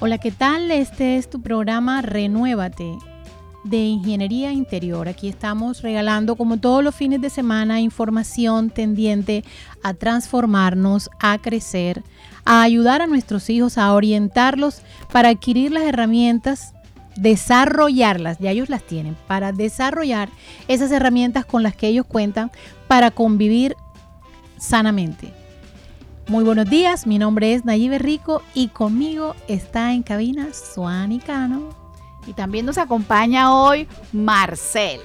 Hola, ¿qué tal? Este es tu programa Renuévate de Ingeniería Interior. Aquí estamos regalando como todos los fines de semana información tendiente a transformarnos, a crecer, a ayudar a nuestros hijos, a orientarlos para adquirir las herramientas, desarrollarlas, ya ellos las tienen, para desarrollar esas herramientas con las que ellos cuentan para convivir sanamente. Muy buenos días, mi nombre es Nayibe Rico y conmigo está en cabina Suani Cano. Y también nos acompaña hoy Marcel.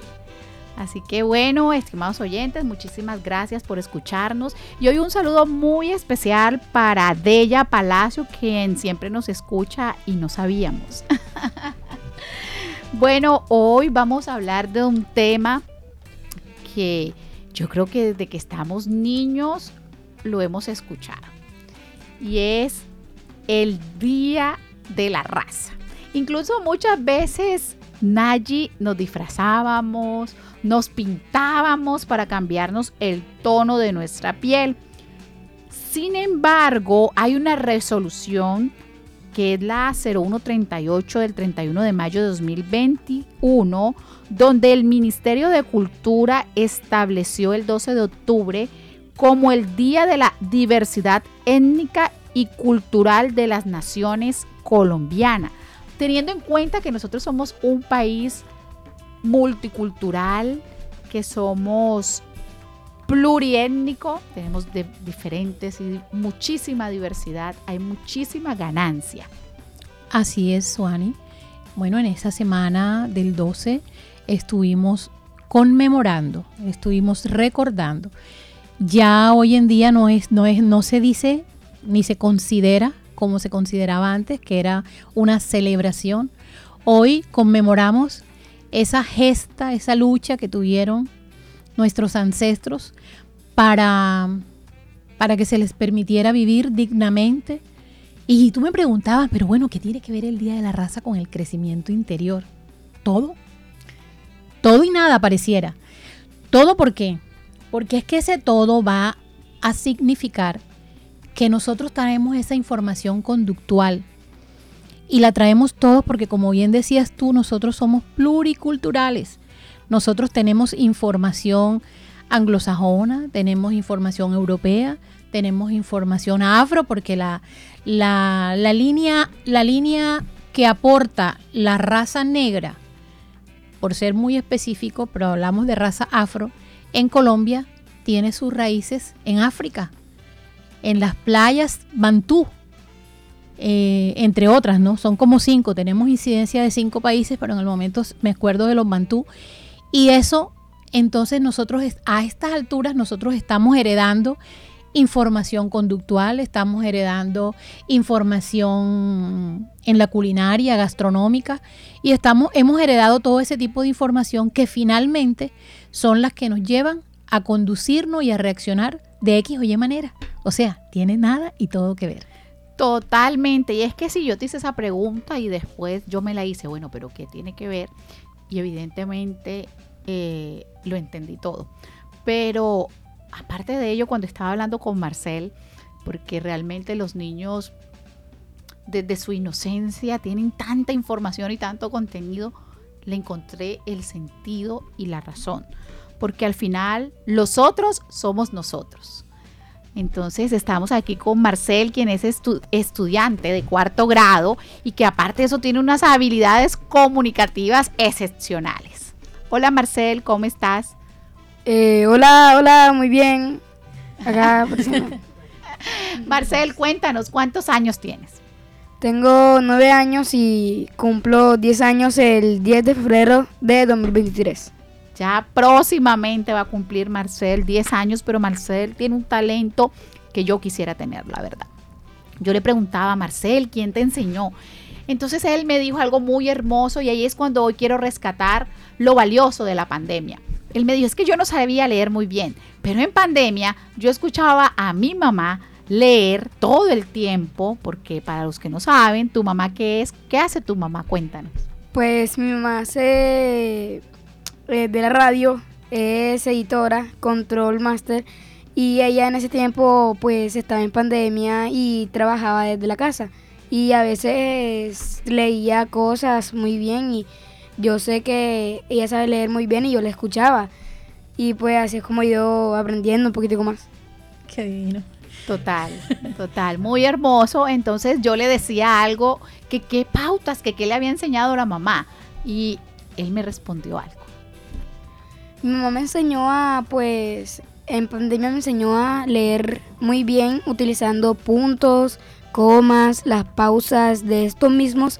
Así que bueno, estimados oyentes, muchísimas gracias por escucharnos. Y hoy un saludo muy especial para Della Palacio, quien siempre nos escucha y no sabíamos. bueno, hoy vamos a hablar de un tema que yo creo que desde que estamos niños lo hemos escuchado. Y es el Día de la Raza. Incluso muchas veces Nayi nos disfrazábamos, nos pintábamos para cambiarnos el tono de nuestra piel. Sin embargo, hay una resolución que es la 0138 del 31 de mayo de 2021, donde el Ministerio de Cultura estableció el 12 de octubre como el Día de la Diversidad Étnica y Cultural de las Naciones Colombianas, teniendo en cuenta que nosotros somos un país multicultural, que somos pluriétnico, tenemos diferentes y muchísima diversidad, hay muchísima ganancia. Así es, Suani. Bueno, en esa semana del 12 estuvimos conmemorando, estuvimos recordando ya hoy en día no, es, no, es, no se dice ni se considera como se consideraba antes, que era una celebración. Hoy conmemoramos esa gesta, esa lucha que tuvieron nuestros ancestros para, para que se les permitiera vivir dignamente. Y tú me preguntabas, pero bueno, ¿qué tiene que ver el Día de la Raza con el crecimiento interior? Todo. Todo y nada pareciera. Todo por qué? Porque es que ese todo va a significar que nosotros traemos esa información conductual y la traemos todos porque como bien decías tú, nosotros somos pluriculturales. Nosotros tenemos información anglosajona, tenemos información europea, tenemos información afro, porque la, la, línea, la línea que aporta la raza negra, por ser muy específico, pero hablamos de raza afro, en Colombia tiene sus raíces en África, en las playas Bantú, eh, entre otras, ¿no? Son como cinco, tenemos incidencia de cinco países, pero en el momento me acuerdo de los Bantú. Y eso, entonces nosotros a estas alturas, nosotros estamos heredando información conductual, estamos heredando información en la culinaria, gastronómica, y estamos, hemos heredado todo ese tipo de información que finalmente son las que nos llevan a conducirnos y a reaccionar de X o Y manera. O sea, tiene nada y todo que ver. Totalmente. Y es que si yo te hice esa pregunta y después yo me la hice, bueno, pero ¿qué tiene que ver? Y evidentemente eh, lo entendí todo. Pero aparte de ello, cuando estaba hablando con Marcel, porque realmente los niños desde su inocencia tienen tanta información y tanto contenido, le encontré el sentido y la razón, porque al final los otros somos nosotros. Entonces estamos aquí con Marcel, quien es estudiante de cuarto grado y que aparte de eso tiene unas habilidades comunicativas excepcionales. Hola Marcel, ¿cómo estás? Eh, hola, hola, muy bien. Marcel, cuéntanos, ¿cuántos años tienes? Tengo nueve años y cumplo diez años el 10 de febrero de 2023. Ya próximamente va a cumplir Marcel 10 años, pero Marcel tiene un talento que yo quisiera tener, la verdad. Yo le preguntaba a Marcel, ¿quién te enseñó? Entonces él me dijo algo muy hermoso y ahí es cuando hoy quiero rescatar lo valioso de la pandemia. Él me dijo, es que yo no sabía leer muy bien, pero en pandemia yo escuchaba a mi mamá leer todo el tiempo, porque para los que no saben, tu mamá qué es, ¿qué hace tu mamá? Cuéntanos. Pues mi mamá hace eh, de la radio, es editora, control master, y ella en ese tiempo pues estaba en pandemia y trabajaba desde la casa. y a veces leía cosas muy bien y yo sé que ella sabe leer muy bien y yo la escuchaba. Y pues así es como yo aprendiendo un poquitico más. Qué divino. Total, total, muy hermoso. Entonces yo le decía algo, que qué pautas, que qué le había enseñado la mamá. Y él me respondió algo. Mi mamá me enseñó a, pues, en pandemia me enseñó a leer muy bien utilizando puntos, comas, las pausas de estos mismos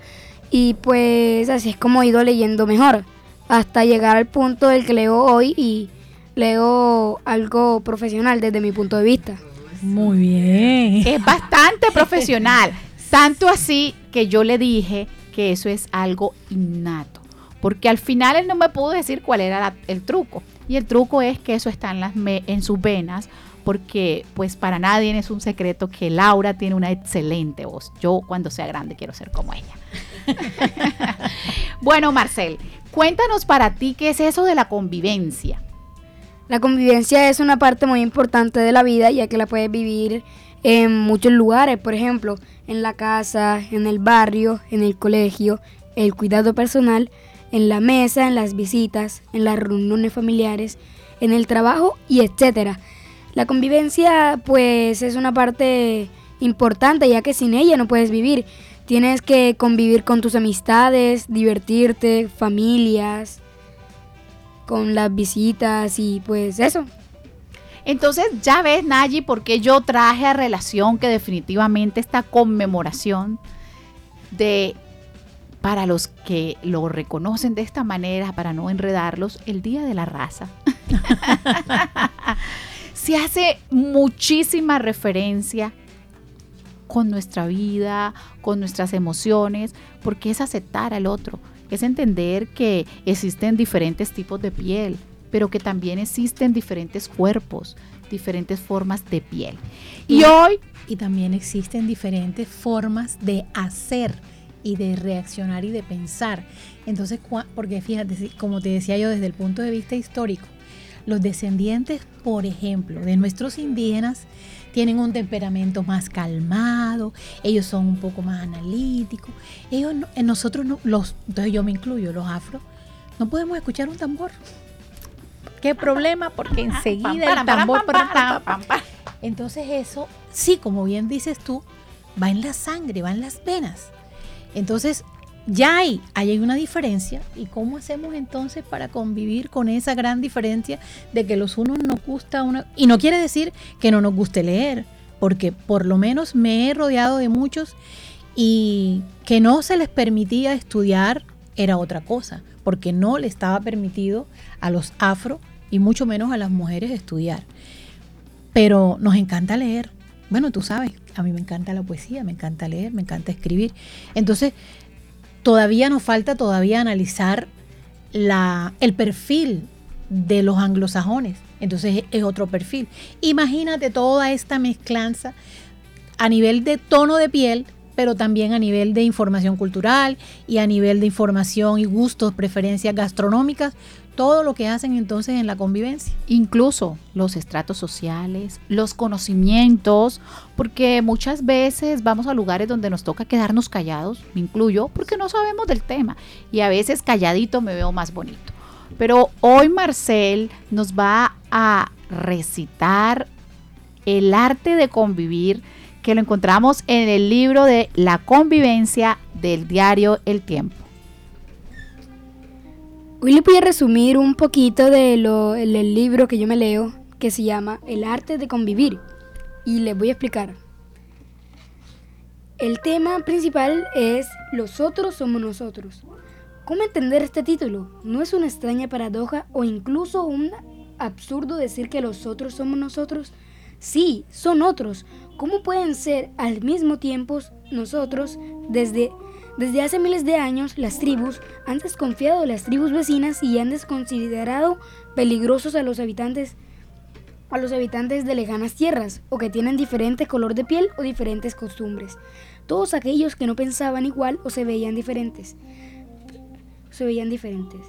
y pues así es como he ido leyendo mejor hasta llegar al punto del que leo hoy y leo algo profesional desde mi punto de vista. Muy bien. Es bastante profesional, tanto así que yo le dije que eso es algo innato, porque al final él no me pudo decir cuál era el truco. Y el truco es que eso está en, las en sus venas, porque pues para nadie es un secreto que Laura tiene una excelente voz. Yo cuando sea grande quiero ser como ella. bueno, Marcel, cuéntanos para ti qué es eso de la convivencia. La convivencia es una parte muy importante de la vida ya que la puedes vivir en muchos lugares, por ejemplo, en la casa, en el barrio, en el colegio, el cuidado personal, en la mesa, en las visitas, en las reuniones familiares, en el trabajo y etcétera. La convivencia pues es una parte importante ya que sin ella no puedes vivir. Tienes que convivir con tus amistades, divertirte, familias, con las visitas y pues eso. Entonces ya ves, Nayi, por qué yo traje a relación que definitivamente esta conmemoración de, para los que lo reconocen de esta manera, para no enredarlos, el Día de la Raza. Se hace muchísima referencia con nuestra vida, con nuestras emociones, porque es aceptar al otro es entender que existen diferentes tipos de piel, pero que también existen diferentes cuerpos, diferentes formas de piel. Y, hoy... Y también existen diferentes formas de hacer y de reaccionar y de pensar. Entonces, porque fíjate, como te decía yo desde el punto de vista histórico, los descendientes, por ejemplo, de nuestros indígenas, tienen un temperamento más calmado, ellos son un poco más analíticos. Ellos, en nosotros, no, los, entonces yo me incluyo, los afro, no podemos escuchar un tambor. ¿Qué problema? Porque enseguida el tambor... Entonces eso, sí, como bien dices tú, va en la sangre, va en las venas. Entonces, ya hay, hay una diferencia. ¿Y cómo hacemos entonces para convivir con esa gran diferencia de que los unos nos gusta una... Y no quiere decir que no nos guste leer, porque por lo menos me he rodeado de muchos y que no se les permitía estudiar era otra cosa, porque no le estaba permitido a los afro y mucho menos a las mujeres estudiar. Pero nos encanta leer. Bueno, tú sabes, a mí me encanta la poesía, me encanta leer, me encanta escribir. Entonces, todavía nos falta todavía analizar la, el perfil de los anglosajones. Entonces es otro perfil. Imagínate toda esta mezclanza a nivel de tono de piel, pero también a nivel de información cultural y a nivel de información y gustos, preferencias gastronómicas, todo lo que hacen entonces en la convivencia. Incluso los estratos sociales, los conocimientos, porque muchas veces vamos a lugares donde nos toca quedarnos callados, me incluyo, porque no sabemos del tema y a veces calladito me veo más bonito. Pero hoy Marcel nos va a recitar el arte de convivir que lo encontramos en el libro de La convivencia del diario El Tiempo. Hoy le voy a resumir un poquito del libro que yo me leo, que se llama El arte de convivir. Y les voy a explicar. El tema principal es Los otros somos nosotros. ¿Cómo entender este título? ¿No es una extraña paradoja o incluso un absurdo decir que los otros somos nosotros? Sí, son otros. ¿Cómo pueden ser al mismo tiempo nosotros desde desde hace miles de años, las tribus han desconfiado de las tribus vecinas y han desconsiderado peligrosos a los habitantes a los habitantes de lejanas tierras o que tienen diferente color de piel o diferentes costumbres. Todos aquellos que no pensaban igual o se veían diferentes. Se veían diferentes.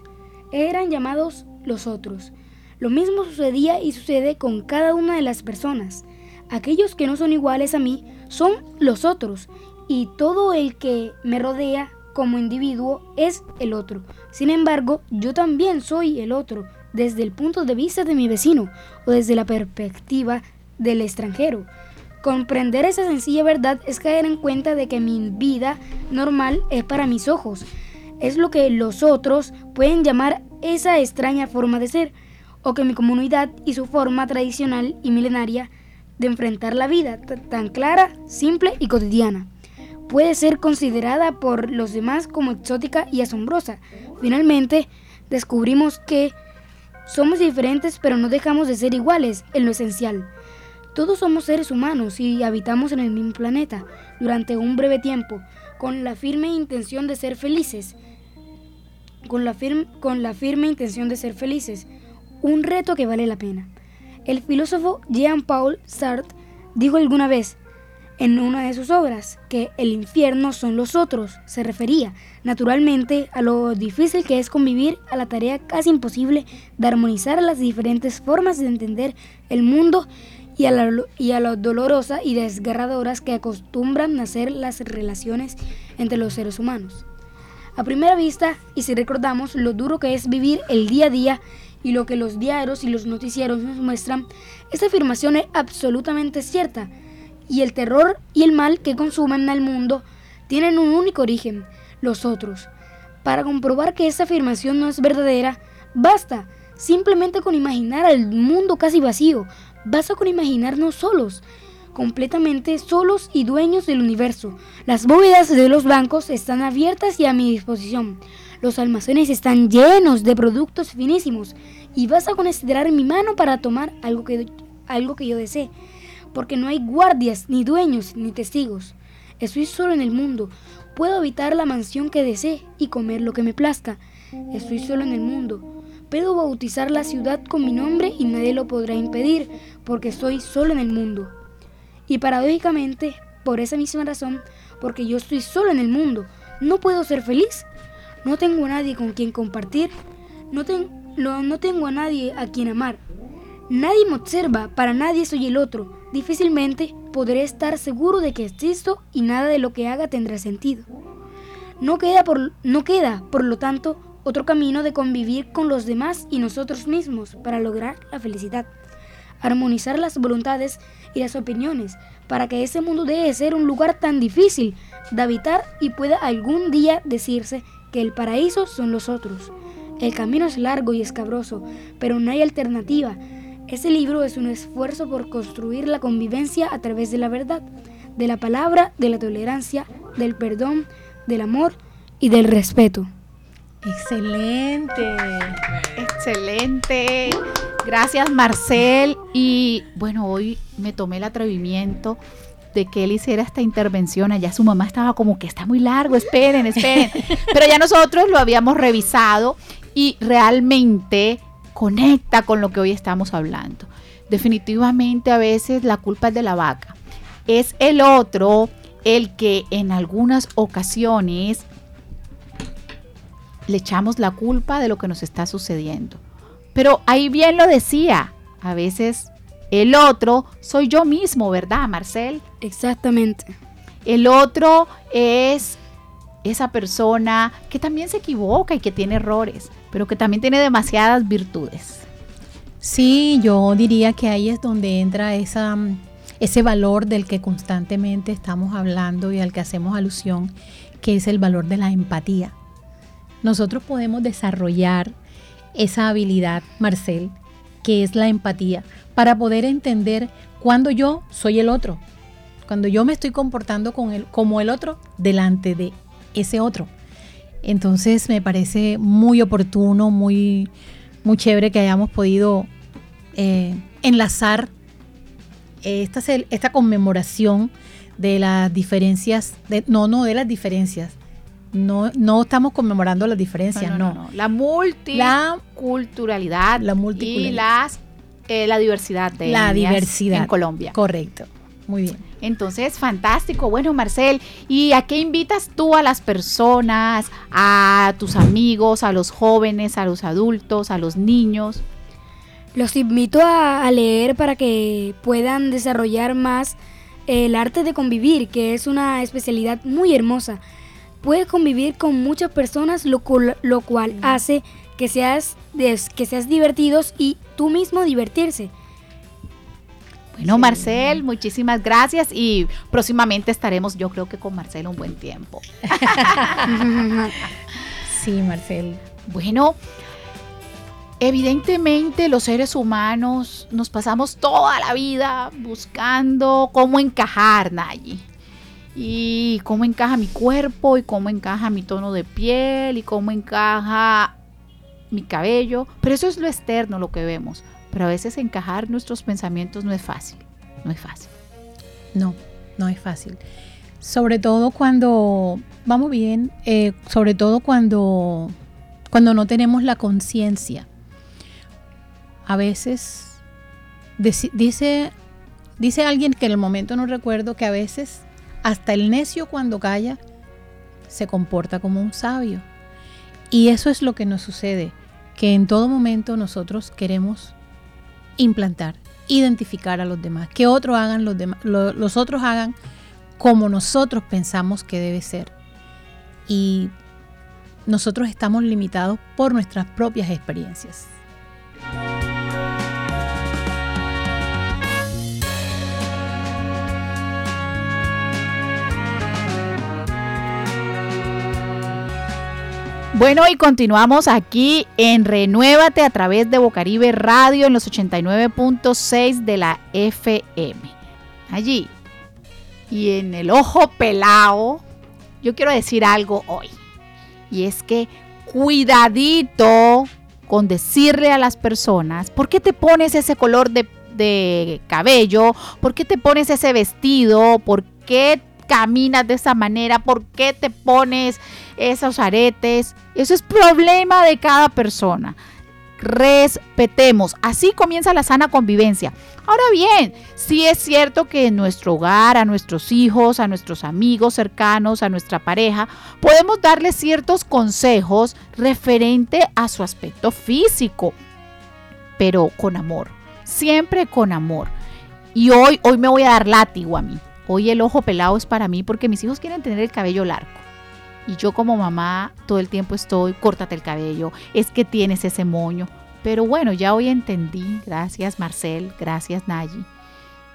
Eran llamados los otros. Lo mismo sucedía y sucede con cada una de las personas. Aquellos que no son iguales a mí son los otros y todo el que me rodea como individuo es el otro. Sin embargo, yo también soy el otro desde el punto de vista de mi vecino o desde la perspectiva del extranjero. Comprender esa sencilla verdad es caer en cuenta de que mi vida normal es para mis ojos. Es lo que los otros pueden llamar esa extraña forma de ser, o que mi comunidad y su forma tradicional y milenaria de enfrentar la vida tan clara, simple y cotidiana puede ser considerada por los demás como exótica y asombrosa. Finalmente, descubrimos que somos diferentes pero no dejamos de ser iguales en lo esencial. Todos somos seres humanos y habitamos en el mismo planeta durante un breve tiempo, con la firme intención de ser felices. Con la, con la firme intención de ser felices. Un reto que vale la pena. El filósofo Jean-Paul Sartre dijo alguna vez, en una de sus obras, que el infierno son los otros. Se refería, naturalmente, a lo difícil que es convivir, a la tarea casi imposible de armonizar las diferentes formas de entender el mundo y a, la, y a lo dolorosa y desgarradoras que acostumbran a ser las relaciones entre los seres humanos. A primera vista, y si recordamos lo duro que es vivir el día a día y lo que los diarios y los noticieros nos muestran, esta afirmación es absolutamente cierta y el terror y el mal que consumen al mundo tienen un único origen, los otros. Para comprobar que esta afirmación no es verdadera, basta simplemente con imaginar al mundo casi vacío, basta con imaginarnos solos, completamente solos y dueños del universo. Las bóvedas de los bancos están abiertas y a mi disposición. Los almacenes están llenos de productos finísimos y basta con estirar mi mano para tomar algo que, algo que yo desee porque no hay guardias, ni dueños, ni testigos. Estoy solo en el mundo. Puedo habitar la mansión que desee y comer lo que me plazca. Estoy solo en el mundo. Puedo bautizar la ciudad con mi nombre y nadie lo podrá impedir, porque estoy solo en el mundo. Y paradójicamente, por esa misma razón, porque yo estoy solo en el mundo, no puedo ser feliz. No tengo a nadie con quien compartir. No, no tengo a nadie a quien amar. Nadie me observa, para nadie soy el otro. Difícilmente podré estar seguro de que existo y nada de lo que haga tendrá sentido. No queda, por, no queda, por lo tanto, otro camino de convivir con los demás y nosotros mismos para lograr la felicidad. Armonizar las voluntades y las opiniones para que ese mundo deje de ser un lugar tan difícil de habitar y pueda algún día decirse que el paraíso son los otros. El camino es largo y escabroso, pero no hay alternativa ese libro es un esfuerzo por construir la convivencia a través de la verdad, de la palabra, de la tolerancia, del perdón, del amor y del respeto. Excelente, excelente. Gracias Marcel. Y bueno, hoy me tomé el atrevimiento de que él hiciera esta intervención. Allá su mamá estaba como que está muy largo, esperen, esperen. Pero ya nosotros lo habíamos revisado y realmente conecta con lo que hoy estamos hablando. Definitivamente a veces la culpa es de la vaca. Es el otro el que en algunas ocasiones le echamos la culpa de lo que nos está sucediendo. Pero ahí bien lo decía, a veces el otro soy yo mismo, ¿verdad, Marcel? Exactamente. El otro es esa persona que también se equivoca y que tiene errores, pero que también tiene demasiadas virtudes. Sí, yo diría que ahí es donde entra esa, ese valor del que constantemente estamos hablando y al que hacemos alusión, que es el valor de la empatía. Nosotros podemos desarrollar esa habilidad, Marcel, que es la empatía, para poder entender cuando yo soy el otro, cuando yo me estoy comportando con el, como el otro delante de ese otro. Entonces me parece muy oportuno, muy, muy chévere que hayamos podido eh, enlazar esta, esta conmemoración de las diferencias, no, no de las diferencias, no, no estamos conmemorando las diferencias, no. La multiculturalidad la, multiculturalidad. y las, eh, la diversidad de la diversidad en Colombia. Correcto, muy bien. Entonces, fantástico. Bueno, Marcel, ¿y a qué invitas tú a las personas, a tus amigos, a los jóvenes, a los adultos, a los niños? Los invito a, leer para que puedan desarrollar más el arte de convivir, que es una especialidad muy hermosa. Puedes convivir con muchas personas, lo, cual, lo cual hace que seas, que seas divertidos y tú mismo divertirse. Bueno, Marcel, muchísimas gracias y próximamente estaremos, yo creo que con Marcel un buen tiempo. sí, Marcel. Bueno, evidentemente los seres humanos nos pasamos toda la vida buscando cómo encajar, Nayi. Y cómo encaja mi cuerpo y cómo encaja mi tono de piel y cómo encaja mi cabello. Pero eso es lo externo, lo que vemos. Pero a veces encajar nuestros pensamientos no es fácil. No es fácil. No, no es fácil. Sobre todo cuando vamos bien, eh, sobre todo cuando, cuando no tenemos la conciencia. A veces dice, dice alguien que en el momento no recuerdo que a veces hasta el necio cuando calla se comporta como un sabio. Y eso es lo que nos sucede, que en todo momento nosotros queremos implantar, identificar a los demás, que otros hagan los demás, los otros hagan como nosotros pensamos que debe ser. Y nosotros estamos limitados por nuestras propias experiencias. Bueno, y continuamos aquí en Renuévate a través de Bocaribe Radio en los 89.6 de la FM. Allí. Y en el ojo pelado, yo quiero decir algo hoy. Y es que cuidadito con decirle a las personas, ¿por qué te pones ese color de, de cabello? ¿Por qué te pones ese vestido? ¿Por qué caminas de esa manera? ¿Por qué te pones esos aretes? Eso es problema de cada persona. Respetemos. Así comienza la sana convivencia. Ahora bien, sí es cierto que en nuestro hogar, a nuestros hijos, a nuestros amigos cercanos, a nuestra pareja, podemos darles ciertos consejos referente a su aspecto físico, pero con amor, siempre con amor. Y hoy, hoy me voy a dar látigo a mí. Hoy el ojo pelado es para mí porque mis hijos quieren tener el cabello largo. Y yo como mamá todo el tiempo estoy, córtate el cabello, es que tienes ese moño. Pero bueno, ya hoy entendí, gracias Marcel, gracias Nayi,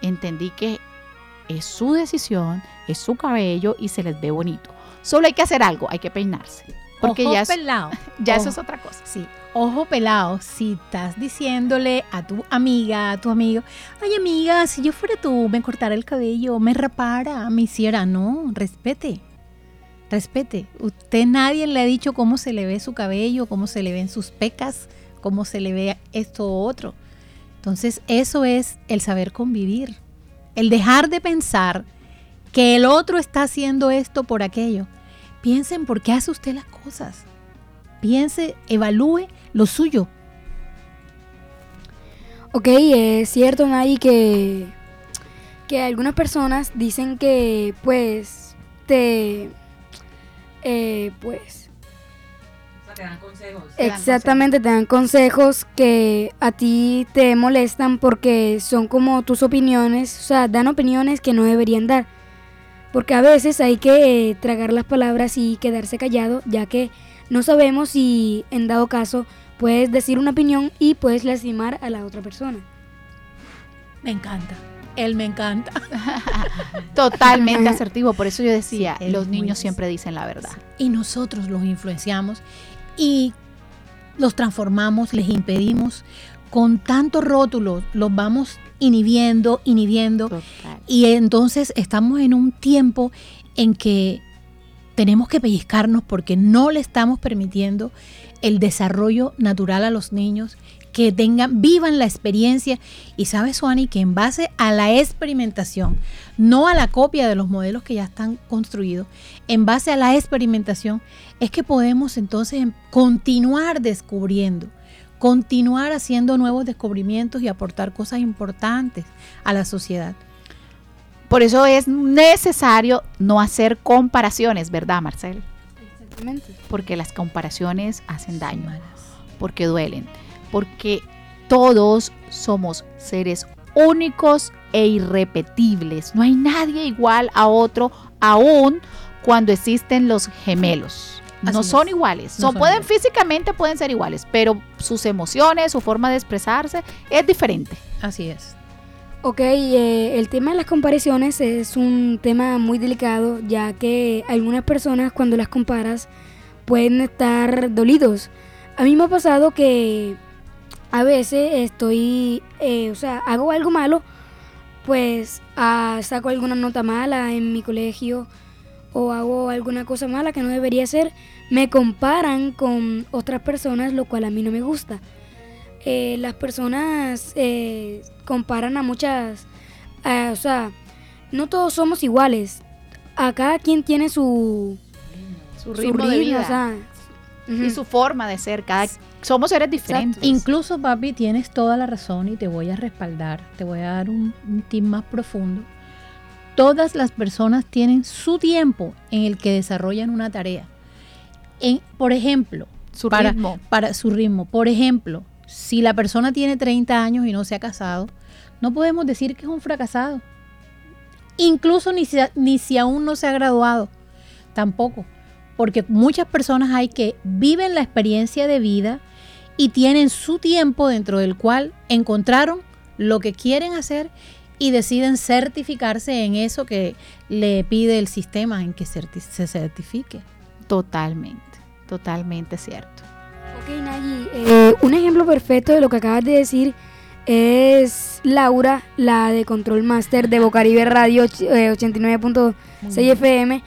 entendí que es su decisión, es su cabello y se les ve bonito. Solo hay que hacer algo, hay que peinarse. Porque ya, pelado. ya eso es otra cosa. Sí, ojo pelado, si estás diciéndole a tu amiga, a tu amigo, ay amiga, si yo fuera tú, me cortara el cabello, me rapara, me hiciera, no, respete, respete. Usted nadie le ha dicho cómo se le ve su cabello, cómo se le ven sus pecas, cómo se le ve esto u otro. Entonces eso es el saber convivir, el dejar de pensar que el otro está haciendo esto por aquello. Piensen por qué hace usted las cosas. Piense, evalúe lo suyo. Ok, es cierto, Nay, que, que algunas personas dicen que pues te... Eh, pues... te dan consejos. Exactamente, te dan consejos que a ti te molestan porque son como tus opiniones, o sea, dan opiniones que no deberían dar. Porque a veces hay que tragar las palabras y quedarse callado, ya que no sabemos si en dado caso puedes decir una opinión y puedes lastimar a la otra persona. Me encanta. Él me encanta. Totalmente asertivo. Por eso yo decía, los niños siempre dicen la verdad. Y nosotros los influenciamos y los transformamos, les impedimos. Con tantos rótulos los vamos inhibiendo, inhibiendo. Y entonces estamos en un tiempo en que tenemos que pellizcarnos porque no le estamos permitiendo el desarrollo natural a los niños, que tengan, vivan la experiencia. Y sabes, Suani, que en base a la experimentación, no a la copia de los modelos que ya están construidos, en base a la experimentación, es que podemos entonces continuar descubriendo, continuar haciendo nuevos descubrimientos y aportar cosas importantes a la sociedad. Por eso es necesario no hacer comparaciones, ¿verdad, Marcel? Exactamente. Porque las comparaciones hacen daño, porque duelen, porque todos somos seres únicos e irrepetibles. No hay nadie igual a otro, aún cuando existen los gemelos. No son es. iguales. No Son, son pueden iguales. físicamente pueden ser iguales, pero sus emociones, su forma de expresarse es diferente. Así es. Ok, eh, el tema de las comparaciones es un tema muy delicado, ya que algunas personas cuando las comparas pueden estar dolidos. A mí me ha pasado que a veces estoy, eh, o sea, hago algo malo, pues ah, saco alguna nota mala en mi colegio o hago alguna cosa mala que no debería hacer, me comparan con otras personas, lo cual a mí no me gusta. Eh, las personas eh, comparan a muchas, ah, o sea, no todos somos iguales. A cada quien tiene su, Su su ritmo, de vida o sea, y su forma de ser. Cada, somos seres diferentes. Incluso, papi, tienes toda la razón y te voy a respaldar. Te voy a dar un, un tip más profundo. Todas las personas tienen su tiempo en el que desarrollan una tarea. En, por ejemplo, su para, ritmo. para su ritmo. Por ejemplo, si la persona tiene 30 años y no se ha casado, no podemos decir que es un fracasado. Incluso ni si, ni si aún no se ha graduado. Tampoco. Porque muchas personas hay que viven la experiencia de vida y tienen su tiempo dentro del cual encontraron lo que quieren hacer y deciden certificarse en eso que le pide el sistema en que certi- se certifique. Totalmente, totalmente cierto. Ok, Nayi, eh, un ejemplo perfecto de lo que acabas de decir es Laura, la de Control Master de Bocaribe Radio eh, 89.6 FM,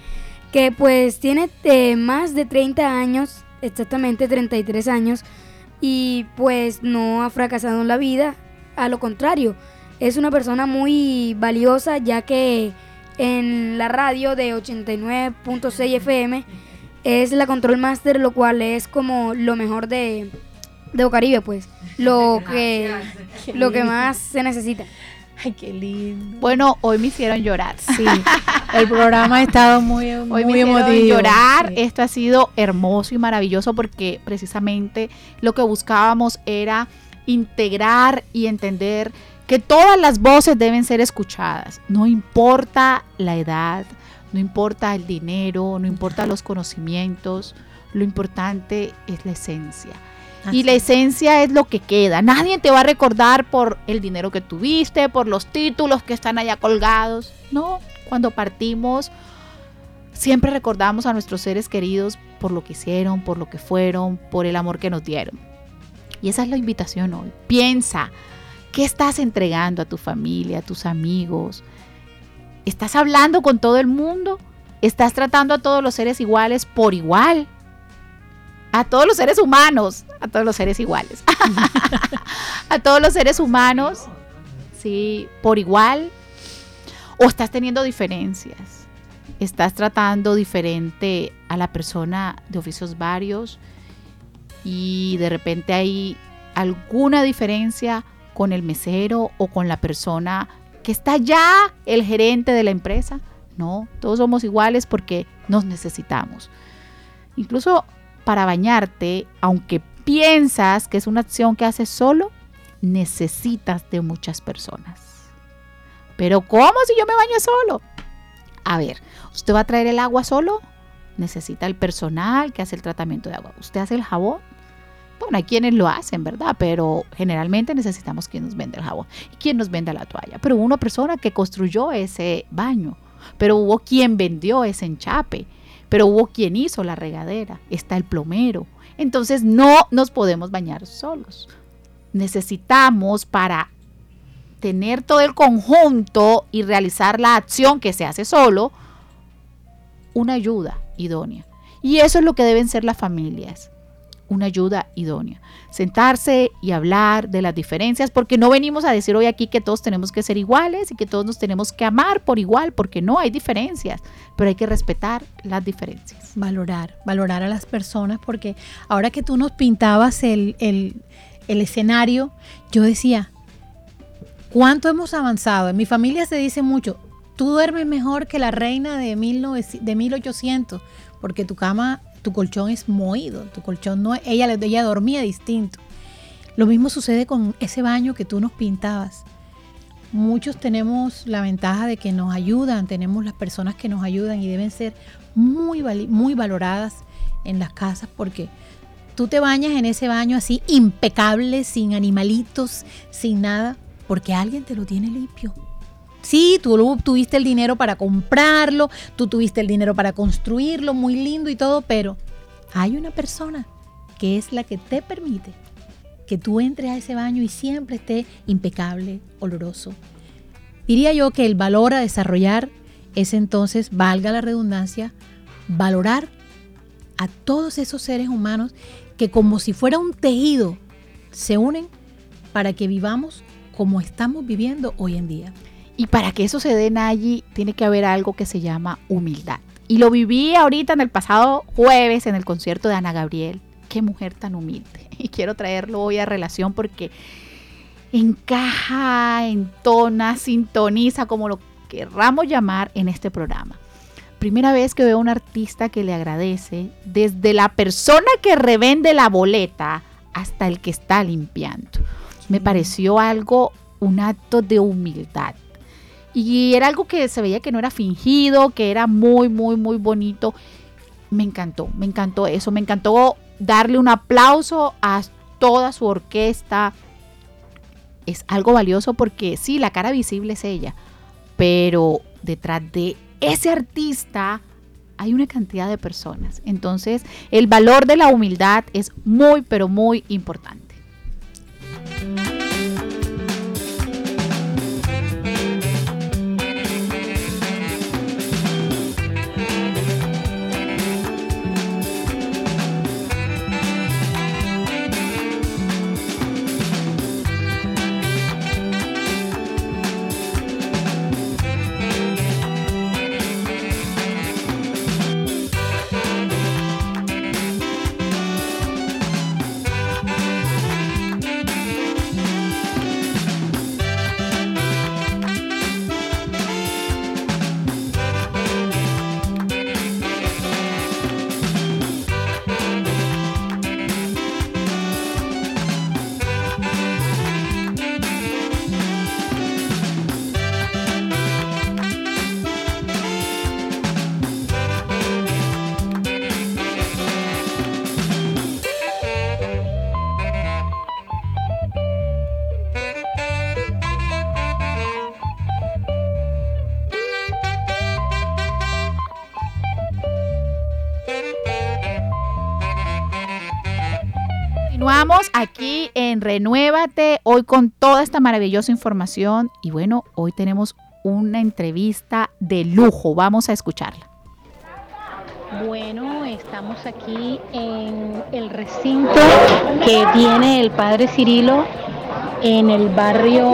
que pues tiene eh, más de 30 años, exactamente 33 años, y pues no ha fracasado en la vida, a lo contrario, es una persona muy valiosa ya que en la radio de 89.6 FM es la Control Master, lo cual es como lo mejor de, de Bocaribe, pues, lo que, lo que más se necesita. Ay, qué lindo. Bueno, hoy me hicieron llorar. Sí, el programa ha estado muy, Hoy muy me hicieron emotivo. llorar. Sí. Esto ha sido hermoso y maravilloso porque precisamente lo que buscábamos era integrar y entender que todas las voces deben ser escuchadas. No importa la edad, no importa el dinero, no importa los conocimientos. Lo importante es la esencia. Y la esencia es lo que queda. Nadie te va a recordar por el dinero que tuviste, por los títulos que están allá colgados. No, cuando partimos, siempre recordamos a nuestros seres queridos por lo que hicieron, por lo que fueron, por el amor que nos dieron. Y esa es la invitación hoy. Piensa, ¿qué estás entregando a tu familia, a tus amigos? ¿Estás hablando con todo el mundo? ¿Estás tratando a todos los seres iguales por igual? a todos los seres humanos, a todos los seres iguales, a todos los seres humanos, sí, por igual, o estás teniendo diferencias, estás tratando diferente a la persona de oficios varios y de repente hay alguna diferencia con el mesero o con la persona que está ya el gerente de la empresa. No, todos somos iguales porque nos necesitamos. Incluso para bañarte, aunque piensas que es una acción que haces solo, necesitas de muchas personas. Pero ¿cómo si yo me baño solo? A ver, ¿usted va a traer el agua solo? Necesita el personal que hace el tratamiento de agua. ¿Usted hace el jabón? Bueno, hay quienes lo hacen, ¿verdad? Pero generalmente necesitamos quien nos vende el jabón y quien nos venda la toalla. Pero hubo una persona que construyó ese baño, pero hubo quien vendió ese enchape, pero hubo quien hizo la regadera, está el plomero. Entonces no nos podemos bañar solos. Necesitamos para tener todo el conjunto y realizar la acción que se hace solo, una ayuda idónea. Y eso es lo que deben ser las familias, una ayuda idónea. Sentarse y hablar de las diferencias, porque no venimos a decir hoy aquí que todos tenemos que ser iguales y que todos nos tenemos que amar por igual, porque no hay diferencias, pero hay que respetar las diferencias. Valorar, valorar a las personas, porque ahora que tú nos pintabas el, el, el escenario, yo decía, ¿cuánto hemos avanzado? En mi familia se dice mucho, tú duermes mejor que la reina de, 1900 de 1800, porque tu cama, tu colchón es moído, tu colchón no, ella, ella dormía distinto. Lo mismo sucede con ese baño que tú nos pintabas. muchos tenemos la ventaja de que nos ayudan, tenemos las personas que nos ayudan y deben ser muy, muy valoradas en las casas porque tú te bañas en ese baño así impecable, sin animalitos, sin nada, porque alguien te lo tiene limpio. Sí, tú tuviste el dinero para comprarlo, tú tuviste el dinero para construirlo, muy lindo y todo, pero hay una persona que es la que te permite que tú entres a ese baño y siempre esté impecable, oloroso. Diría yo que el valor a desarrollar es entonces, valga la redundancia, valorar a todos esos seres humanos que como si fuera un tejido se unen para que vivamos como estamos viviendo hoy en día. Y para que eso se dé allí, tiene que haber algo que se llama humildad. Y lo viví ahorita en el pasado jueves en el concierto de Ana Gabriel. Qué mujer tan humilde. Y quiero traerlo hoy a relación porque encaja, entona, sintoniza, como lo querramos llamar en este programa. Primera vez que veo a un artista que le agradece, desde la persona que revende la boleta hasta el que está limpiando. Me pareció algo, un acto de humildad. Y era algo que se veía que no era fingido, que era muy, muy, muy bonito. Me encantó, me encantó eso. Me encantó darle un aplauso a toda su orquesta. Es algo valioso porque sí, la cara visible es ella, pero detrás de ese artista hay una cantidad de personas. Entonces, el valor de la humildad es muy, pero muy importante. Aquí en Renuévate, hoy con toda esta maravillosa información. Y bueno, hoy tenemos una entrevista de lujo. Vamos a escucharla. Bueno, estamos aquí en el recinto que tiene el padre Cirilo en el barrio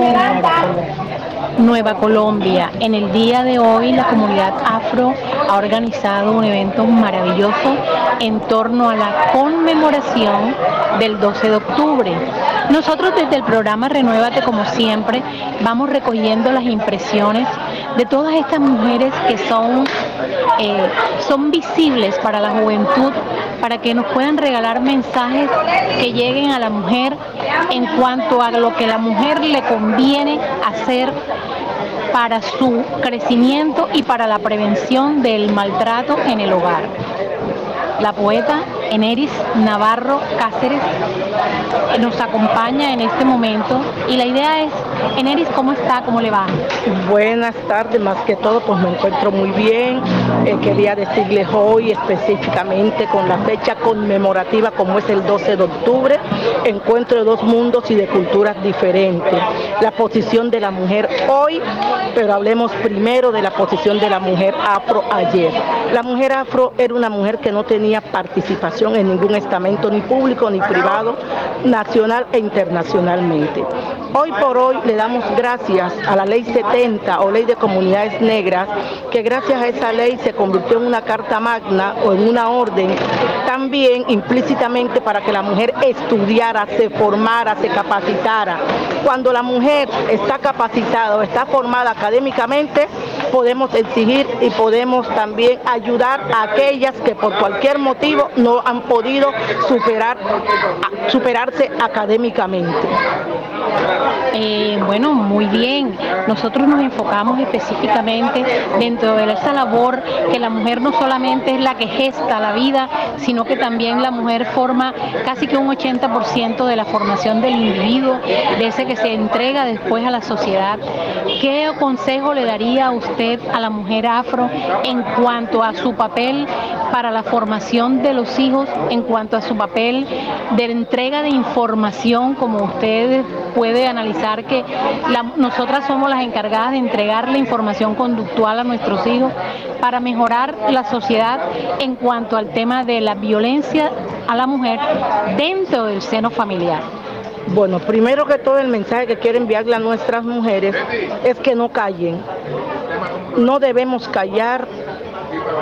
Nueva Colombia. En el día de hoy la comunidad afro ha organizado un evento maravilloso en torno a la conmemoración del 12 de octubre. Nosotros desde el programa Renuévate, como siempre, vamos recogiendo las impresiones de todas estas mujeres que son, eh, son visibles para la juventud, para que nos puedan regalar mensajes que lleguen a la mujer en cuanto a lo que la mujer le conviene hacer para su crecimiento y para la prevención del maltrato en el hogar. La poeta Eneris Navarro Cáceres nos acompaña en este momento y la idea es, Eneris, ¿cómo está? ¿Cómo le va? Buenas tardes, más que todo pues me encuentro muy bien. Eh, quería decirles hoy específicamente con la fecha conmemorativa como es el 12 de octubre, encuentro dos mundos y de culturas diferentes. La posición de la mujer hoy, pero hablemos primero de la posición de la mujer afro ayer. La mujer afro era una mujer que no tenía participación en ningún estamento, ni público ni privado, nacional e internacionalmente. Hoy por hoy le damos gracias a la ley 70 o ley de comunidades negras, que gracias a esa ley se convirtió en una carta magna o en una orden, también implícitamente para que la mujer estudiara, se formara, se capacitara. Cuando la mujer está capacitada o está formada académicamente, podemos exigir y podemos también ayudar a aquellas que por cualquier motivo no han podido superar, superarse académicamente. Eh, bueno, muy bien. Nosotros nos enfocamos específicamente dentro de esa labor que la mujer no solamente es la que gesta la vida, sino que también la mujer forma casi que un 80% de la formación del individuo, de ese que se entrega después a la sociedad. ¿Qué consejo le daría a usted a la mujer afro en cuanto a su papel para la formación de los hijos, en cuanto a su papel de entrega de información, como usted puede analizar que nosotras somos las encargadas de entregar la información conductual a nuestros hijos para mejorar la sociedad en cuanto al tema de la violencia a la mujer dentro del seno familiar. Bueno, primero que todo el mensaje que quiero enviarle a nuestras mujeres es que no callen. No debemos callar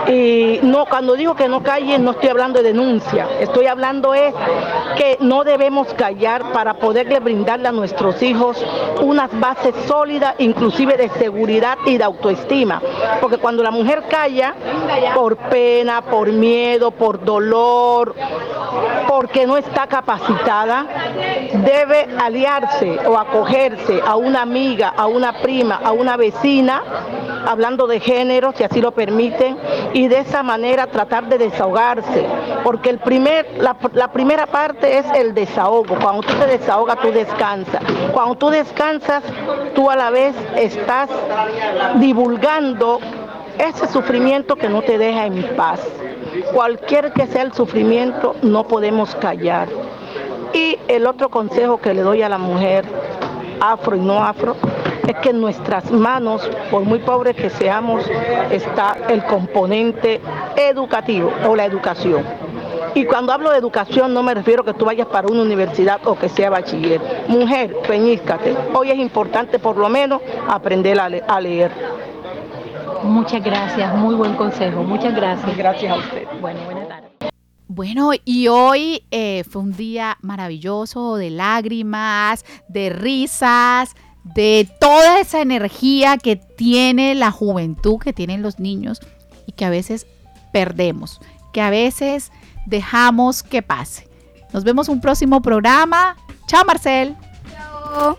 y no, cuando digo que no callen, no estoy hablando de denuncia, estoy hablando es que no debemos callar para poderle brindarle a nuestros hijos unas bases sólidas, inclusive de seguridad y de autoestima. Porque cuando la mujer calla, por pena, por miedo, por dolor, porque no está capacitada, debe aliarse o acogerse a una amiga, a una prima, a una vecina, hablando de género, si así lo permiten, y de esa manera tratar de desahogarse, porque el primer, la, la primera parte es el desahogo. Cuando tú te desahogas, tú descansas. Cuando tú descansas, tú a la vez estás divulgando ese sufrimiento que no te deja en paz. Cualquier que sea el sufrimiento, no podemos callar. Y el otro consejo que le doy a la mujer, afro y no afro, es que en nuestras manos, por muy pobres que seamos, está el componente educativo o la educación. Y cuando hablo de educación no me refiero a que tú vayas para una universidad o que sea bachiller. Mujer, peñíscate. Hoy es importante por lo menos aprender a, leer. Muchas gracias, muy buen consejo. Muchas gracias. Gracias a usted. Bueno, buenas tardes. Bueno, y hoy eh, fue un día maravilloso de lágrimas, de risas, de toda esa energía que tiene la juventud, que tienen los niños y que a veces perdemos, que a veces dejamos que pase. Nos vemos un próximo programa. Chao Marcel. Chao.